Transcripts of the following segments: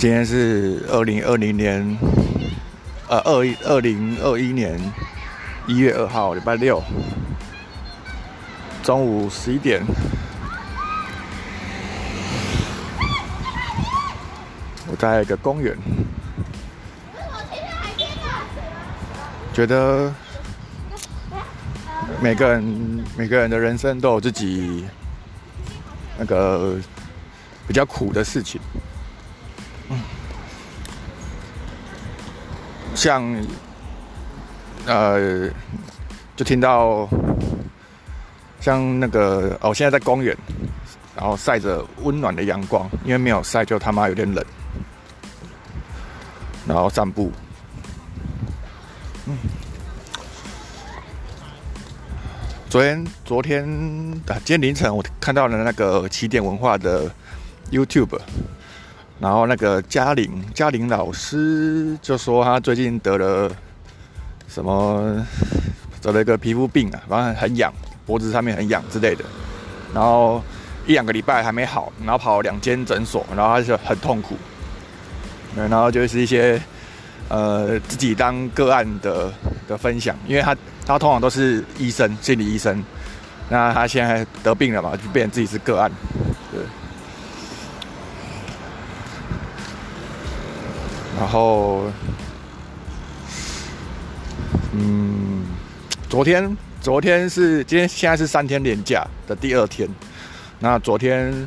今天是二零二零年，呃，二一二零二一年一月二号，礼拜六，中午十一点。我在一个公园，觉得每个人每个人的人生都有自己那个比较苦的事情。像，呃，就听到像那个哦，现在在公园，然后晒着温暖的阳光，因为没有晒就他妈有点冷，然后散步。嗯，昨天昨天啊，今天凌晨我看到了那个起点文化的 YouTube。然后那个嘉玲，嘉玲老师就说他最近得了什么，得了一个皮肤病啊，反正很痒，脖子上面很痒之类的。然后一两个礼拜还没好，然后跑两间诊所，然后他就很痛苦。然后就是一些呃自己当个案的的分享，因为他他通常都是医生，心理医生，那他现在得病了嘛，就变成自己是个案，对。然后，嗯，昨天，昨天是今天，现在是三天连假的第二天。那昨天，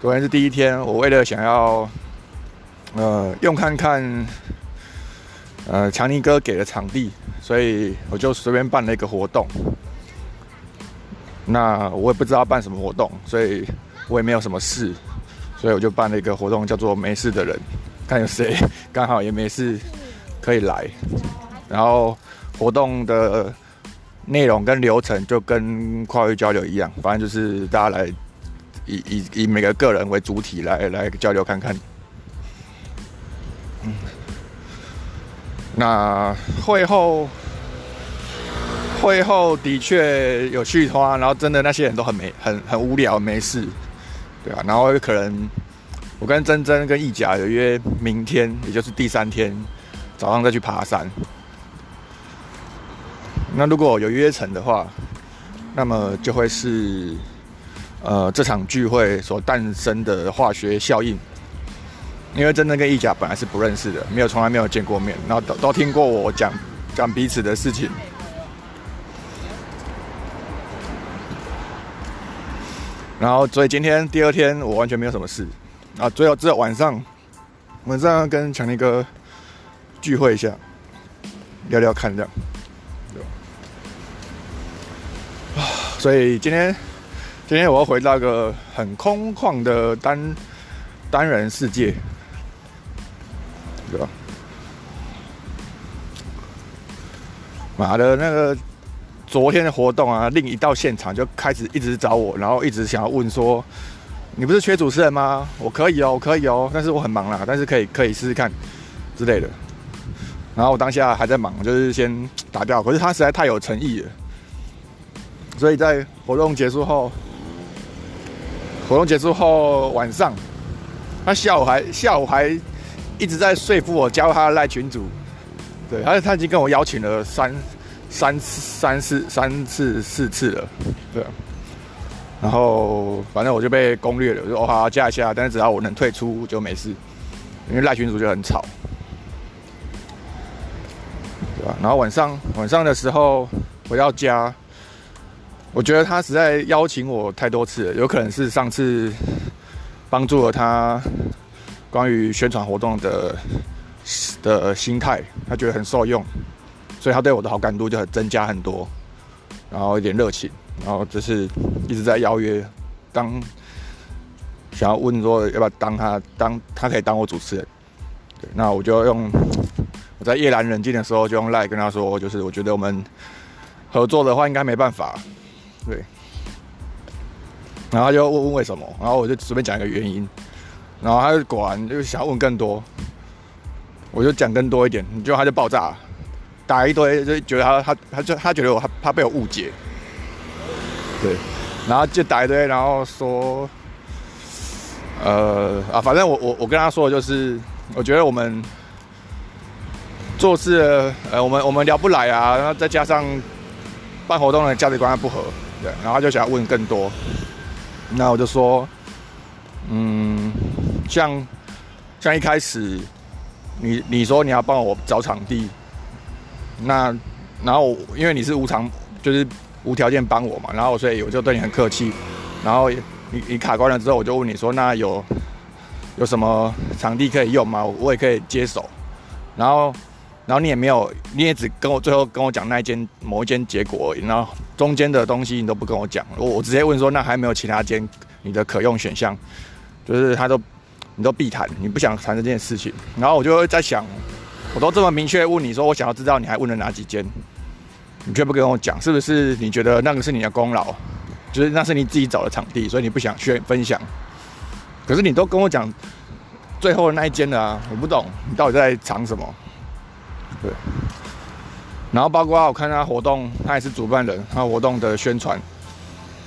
昨天是第一天。我为了想要，呃，用看看，呃，强尼哥给的场地，所以我就随便办了一个活动。那我也不知道办什么活动，所以我也没有什么事，所以我就办了一个活动，叫做“没事的人”。看有谁 刚好也没事可以来，然后活动的内容跟流程就跟跨域交流一样，反正就是大家来以以以每个个人为主体来来交流看看。嗯，那会后会后的确有续花，然后真的那些人都很没很很无聊没事，对啊，然后可能。我跟珍珍跟意甲有约，明天也就是第三天早上再去爬山。那如果有约成的话，那么就会是呃这场聚会所诞生的化学效应。因为珍珍跟意甲本来是不认识的，没有从来没有见过面，然后都都听过我讲讲彼此的事情。然后所以今天第二天我完全没有什么事。啊，最后只有晚上，晚上跟强尼哥聚会一下，聊聊看这样，啊，所以今天今天我要回到一个很空旷的单单人世界，对吧？妈的，那个昨天的活动啊，另一到现场就开始一直找我，然后一直想要问说。你不是缺主持人吗？我可以哦，我可以哦，但是我很忙啦，但是可以可以试试看之类的。然后我当下还在忙，就是先打掉。可是他实在太有诚意了，所以在活动结束后，活动结束后晚上，他下午还下午还一直在说服我加入他的赖群组。对，而且他已经跟我邀请了三三、三次、三次、四次了，对。然后反正我就被攻略了，我说哦好加一下，但是只要我能退出就没事，因为赖群主就很吵，对吧？然后晚上晚上的时候回到家，我觉得他实在邀请我太多次了，有可能是上次帮助了他关于宣传活动的的心态，他觉得很受用，所以他对我的好感度就很增加很多，然后一点热情。然后就是一直在邀约，当想要问说要不要当他当他可以当我主持人，对，那我就用我在夜阑人静的时候就用赖跟他说，就是我觉得我们合作的话应该没办法，对，然后他就问问为什么，然后我就随便讲一个原因，然后他就果然就想问更多，我就讲更多一点，结果他就爆炸，打一堆就觉得他他他就他觉得我他他被我误解。对，然后就打一堆，然后说，呃啊，反正我我我跟他说的就是，我觉得我们做事，呃，我们我们聊不来啊，然后再加上办活动的价值观不合，对，然后他就想要问更多，那我就说，嗯，像像一开始你你说你要帮我找场地，那然后因为你是无偿，就是无条件帮我嘛，然后所以我就对你很客气，然后。你你卡关了之后，我就问你说，那有有什么场地可以用吗？我也可以接手。然后，然后你也没有，你也只跟我最后跟我讲那一间某一间结果而已。然后中间的东西你都不跟我讲，我我直接问说，那还没有其他间你的可用选项？就是他都你都避谈，你不想谈这件事情。然后我就会在想，我都这么明确问你说，我想要知道你还问了哪几间，你却不跟我讲，是不是你觉得那个是你的功劳？就是那是你自己找的场地，所以你不想去分享。可是你都跟我讲最后的那一间了啊，我不懂你到底在藏什么。对。然后包括我看他活动，他也是主办人，他活动的宣传。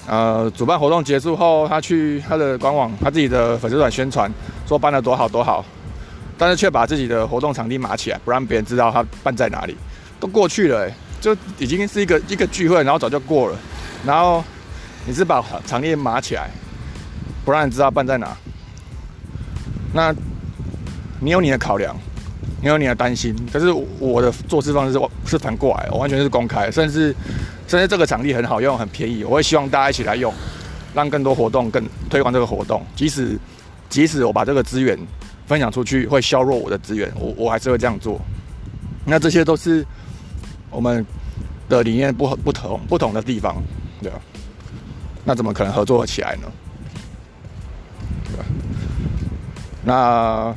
呃，主办活动结束后，他去他的官网，他自己的粉丝团宣传，说办的多好多好，但是却把自己的活动场地码起来，不让别人知道他办在哪里。都过去了，就已经是一个一个聚会，然后早就过了，然后。你是把场地码起来，不让你知道办在哪。那，你有你的考量，你有你的担心。可是我的做事方式是是反过来，我完全是公开，甚至甚至这个场地很好用，很便宜，我会希望大家一起来用，让更多活动更推广这个活动。即使即使我把这个资源分享出去，会削弱我的资源，我我还是会这样做。那这些都是我们的理念不不同不同的地方，对吧？那怎么可能合作起来呢？对吧？那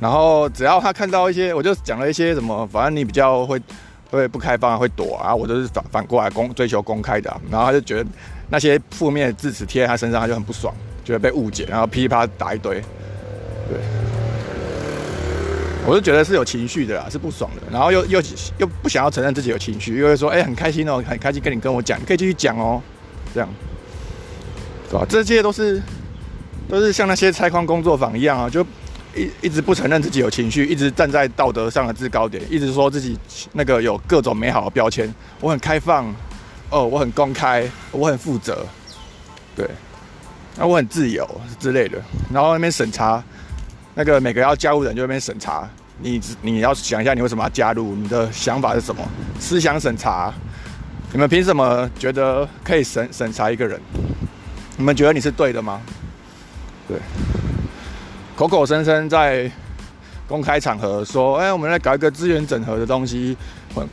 然后只要他看到一些，我就讲了一些什么，反正你比较会会不开放，会躲啊，我就是反反过来公追求公开的，然后他就觉得那些负面的字词贴在他身上，他就很不爽，觉得被误解，然后噼里啪啦打一堆，对。我就觉得是有情绪的啦，是不爽的，然后又又又不想要承认自己有情绪，又会说，哎，很开心哦，很开心跟你跟我讲，你可以继续讲哦，这样，对吧？这些都是都是像那些拆框工作坊一样啊，就一一直不承认自己有情绪，一直站在道德上的制高点，一直说自己那个有各种美好的标签，我很开放，哦，我很公开，我很负责，对，那我很自由之类的，然后那边审查。那个每个要加入人就那边审查，你你要想一下，你为什么要加入？你的想法是什么？思想审查，你们凭什么觉得可以审审查一个人？你们觉得你是对的吗？对，口口声声在公开场合说，哎，我们来搞一个资源整合的东西，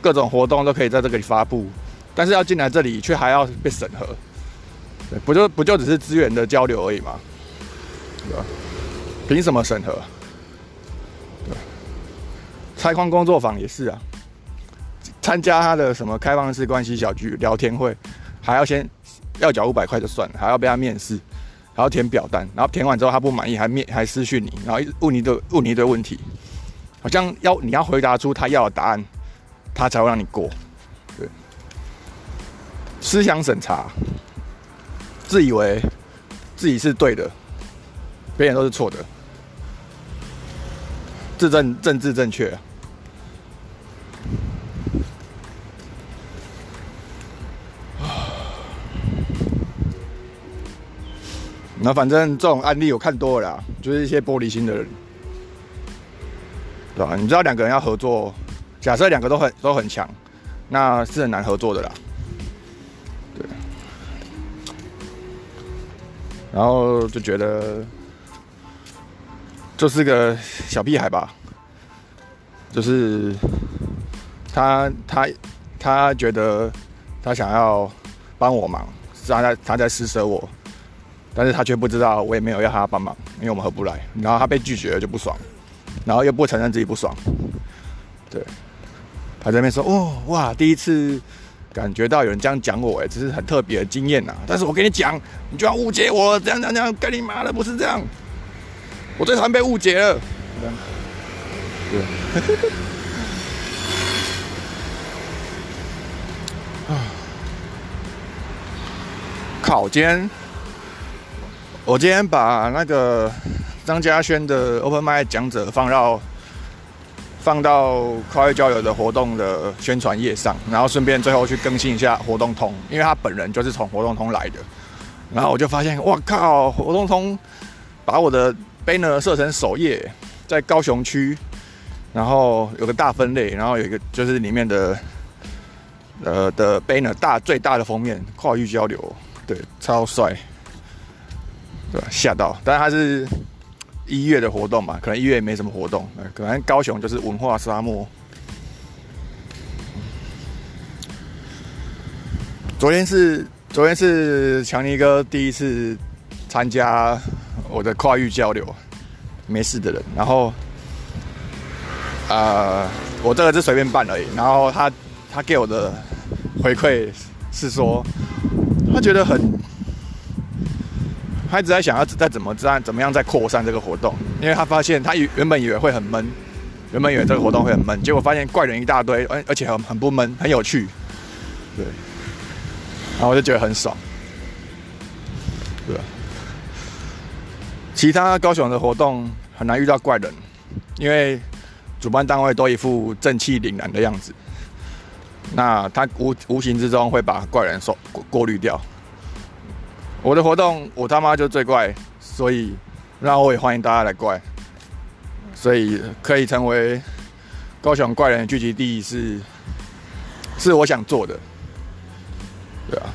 各种活动都可以在这里发布，但是要进来这里却还要被审核，对，不就不就只是资源的交流而已吗？对吧？凭什么审核？对，拆矿工作坊也是啊，参加他的什么开放式关系小聚聊天会，还要先要缴五百块就算了，还要被他面试，还要填表单，然后填完之后他不满意，还面还私讯你，然后问你的问你一堆问题，好像要你要回答出他要的答案，他才会让你过。对，思想审查，自以为自己是对的，别人都是错的。自政政治正确，那反正这种案例我看多了，就是一些玻璃心的人，对吧？你知道两个人要合作，假设两个都很都很强，那是很难合作的啦。对，然后就觉得。就是个小屁孩吧，就是他他他觉得他想要帮我忙，他在他在施舍我，但是他却不知道我也没有要他帮忙，因为我们合不来。然后他被拒绝了就不爽，然后又不承认自己不爽，对，他在那边说哦哇，第一次感觉到有人这样讲我，哎，这是很特别的经验呐。但是我跟你讲，你就要误解我，这样这样这样，干你妈的，不是这样。我最讨厌被误解了。对。啊！靠！今天我今天把那个张嘉轩的 Open m i 讲者放到放到跨越交友的活动的宣传页上，然后顺便最后去更新一下活动通，因为他本人就是从活动通来的。然后我就发现，哇靠！活动通把我的 banner 设成首页，在高雄区，然后有个大分类，然后有一个就是里面的呃的 banner 大最大的封面跨域交流，对，超帅。对，吓到！但是它是一月的活动嘛，可能一月也没什么活动。可能高雄就是文化沙漠。昨天是昨天是强尼哥第一次参加我的跨域交流，没事的人。然后，呃，我这个是随便办而已。然后他他给我的回馈是说，他觉得很。他一直在想要再怎么再怎么样再扩散这个活动，因为他发现他原原本以为会很闷，原本以为这个活动会很闷，结果发现怪人一大堆，而而且很很不闷，很有趣，对，然后我就觉得很爽，对其他高雄的活动很难遇到怪人，因为主办单位都一副正气凛然的样子，那他无无形之中会把怪人收过过滤掉。我的活动，我他妈就最怪，所以那我也欢迎大家来怪，所以可以成为高雄怪人聚集地是是我想做的，对啊。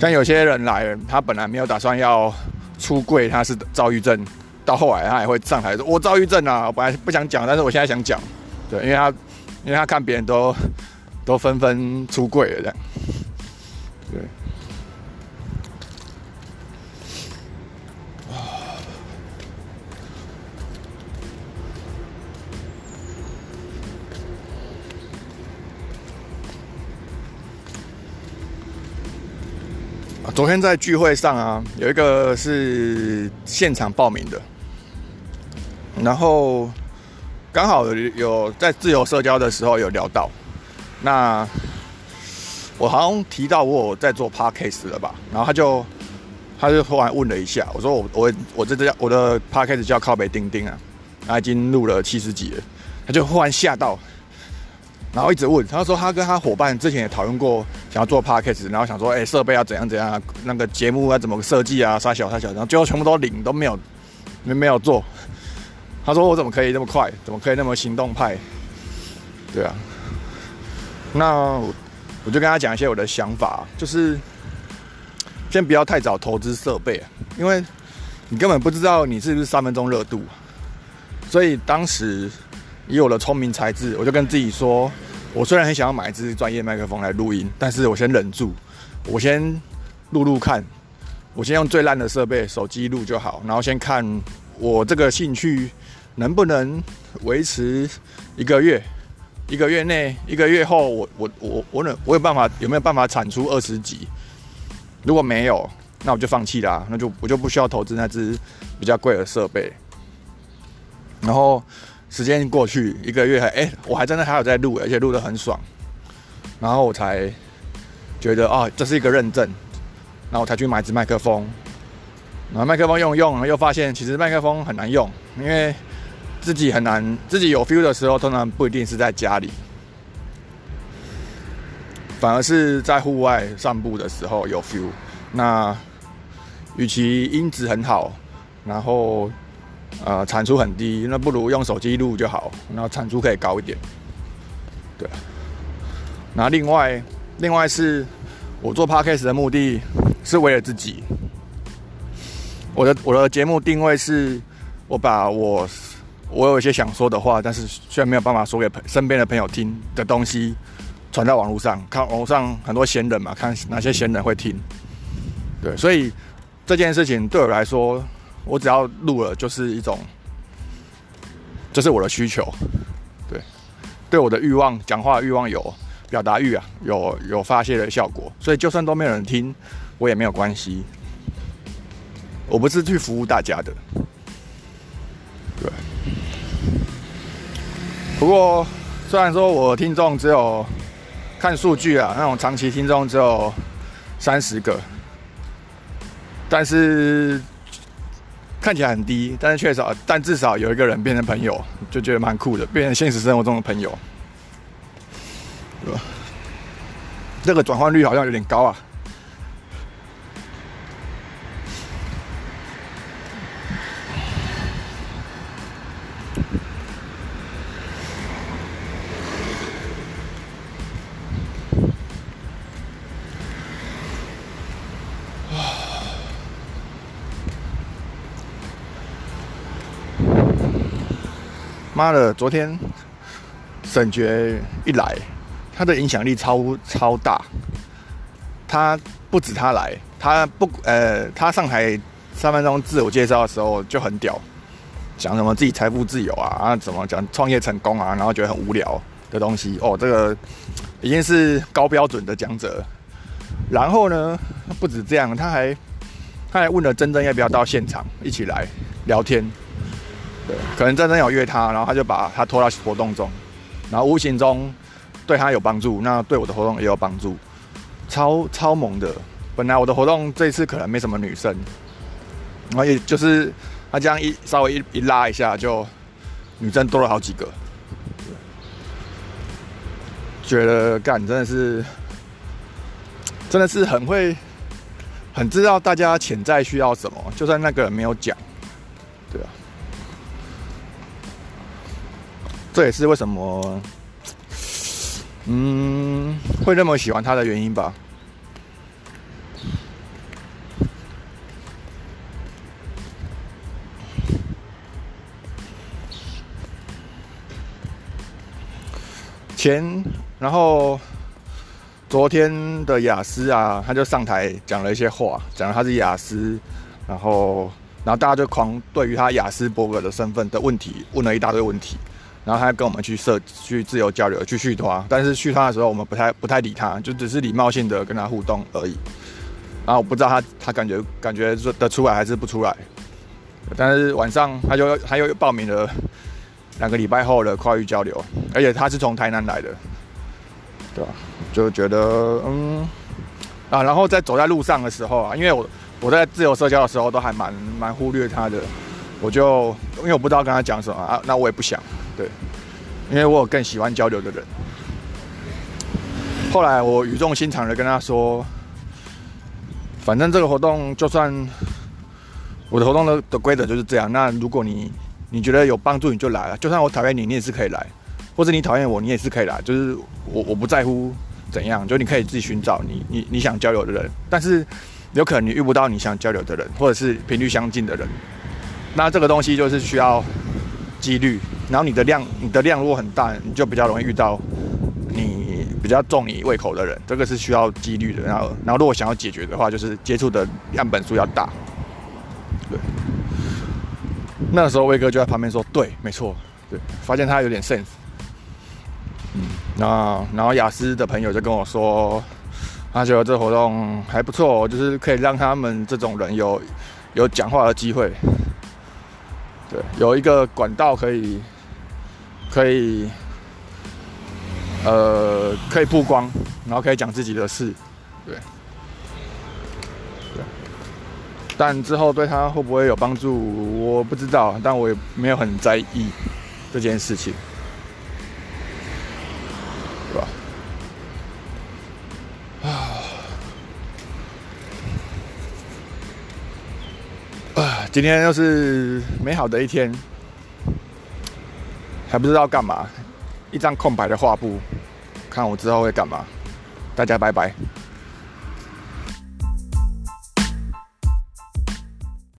像有些人来，他本来没有打算要出柜，他是躁郁症，到后来他也会上台说：“我躁郁症啊！”我本来不想讲，但是我现在想讲，对，因为他因为他看别人都都纷纷出柜了，这样，对。昨天在聚会上啊，有一个是现场报名的，然后刚好有在自由社交的时候有聊到，那我好像提到我在做 podcast 了吧，然后他就他就突然问了一下，我说我我我这叫我的 podcast 叫靠北钉钉啊，他已经录了七十集了，他就忽然吓到。然后一直问，他说他跟他伙伴之前也讨论过，想要做 podcast，然后想说，哎，设备要怎样怎样，那个节目要怎么设计啊，啥小啥小，然后最后全部都领都没有，没没有做。他说我怎么可以那么快，怎么可以那么行动派？对啊，那我就跟他讲一些我的想法，就是先不要太早投资设备，因为你根本不知道你是不是三分钟热度，所以当时。以我的聪明才智，我就跟自己说：我虽然很想要买一支专业麦克风来录音，但是我先忍住，我先录录看，我先用最烂的设备手机录就好，然后先看我这个兴趣能不能维持一个月，一个月内，一个月后，我我我我能我有办法有没有办法产出二十集？如果没有，那我就放弃啦，那就我就不需要投资那只比较贵的设备，然后。时间过去一个月，还哎，我还真的还有在录，而且录得很爽，然后我才觉得啊，这是一个认证，然后我才去买只麦克风，然后麦克风用用，然后又发现其实麦克风很难用，因为自己很难，自己有 feel 的时候，通常不一定是在家里，反而是在户外散步的时候有 feel。那与其音质很好，然后。呃，产出很低，那不如用手机录就好，然后产出可以高一点。对。那另外，另外是我做 podcast 的目的是为了自己。我的我的节目定位是，我把我我有一些想说的话，但是虽然没有办法说给朋身边的朋友听的东西，传到网络上，看网上很多闲人嘛，看哪些闲人会听。对，所以这件事情对我来说。我只要录了，就是一种，这是我的需求，对，对我的欲望，讲话欲望有表达欲啊，有有发泄的效果，所以就算都没有人听，我也没有关系。我不是去服务大家的，对。不过虽然说我听众只有看数据啊，那种长期听众只有三十个。但是看起来很低，但是确实，但至少有一个人变成朋友，就觉得蛮酷的，变成现实生活中的朋友，对吧？这个转换率好像有点高啊。妈的！昨天沈觉一来，他的影响力超超大。他不止他来，他不呃，他上台三分钟自我介绍的时候就很屌，讲什么自己财富自由啊，啊怎么讲创业成功啊，然后觉得很无聊的东西哦，这个已经是高标准的讲者。然后呢，不止这样，他还他还问了珍珍要不要到现场一起来聊天。可能真正有约他，然后他就把他拖到活动中，然后无形中对他有帮助，那对我的活动也有帮助，超超猛的。本来我的活动这次可能没什么女生，然后也就是他这样一稍微一一拉一下，就女生多了好几个。觉得干真的是，真的是很会，很知道大家潜在需要什么，就算那个人没有讲，对啊。这也是为什么，嗯，会那么喜欢他的原因吧。前，然后昨天的雅思啊，他就上台讲了一些话，讲了他是雅思，然后，然后大家就狂对于他雅思伯格的身份的问题问了一大堆问题。然后他跟我们去社去自由交流去续他，但是续他的时候我们不太不太理他，就只是礼貌性的跟他互动而已。然后我不知道他他感觉感觉说得出来还是不出来。但是晚上他就他又报名了两个礼拜后的跨域交流，而且他是从台南来的，对吧？就觉得嗯啊，然后在走在路上的时候啊，因为我我在自由社交的时候都还蛮蛮忽略他的，我就因为我不知道跟他讲什么啊，那我也不想。对，因为我有更喜欢交流的人。后来我语重心长的跟他说：“反正这个活动，就算我的活动的的规则就是这样。那如果你你觉得有帮助，你就来了。就算我讨厌你，你也是可以来；或者你讨厌我，你也是可以来。就是我我不在乎怎样，就你可以自己寻找你你你想交流的人。但是有可能你遇不到你想交流的人，或者是频率相近的人。那这个东西就是需要几率。”然后你的量，你的量如果很大，你就比较容易遇到你比较中你胃口的人，这个是需要几率的。然后，然后如果想要解决的话，就是接触的样本数要大。对，那时候威哥就在旁边说：“对，没错，对，发现他有点 sense。”嗯，那然后雅思的朋友就跟我说，他觉得这活动还不错，就是可以让他们这种人有有讲话的机会，对，有一个管道可以。可以，呃，可以曝光，然后可以讲自己的事，对，对。但之后对他会不会有帮助，我不知道，但我也没有很在意这件事情，啊，啊，今天又是美好的一天。还不知道干嘛，一张空白的画布，看我之后会干嘛。大家拜拜。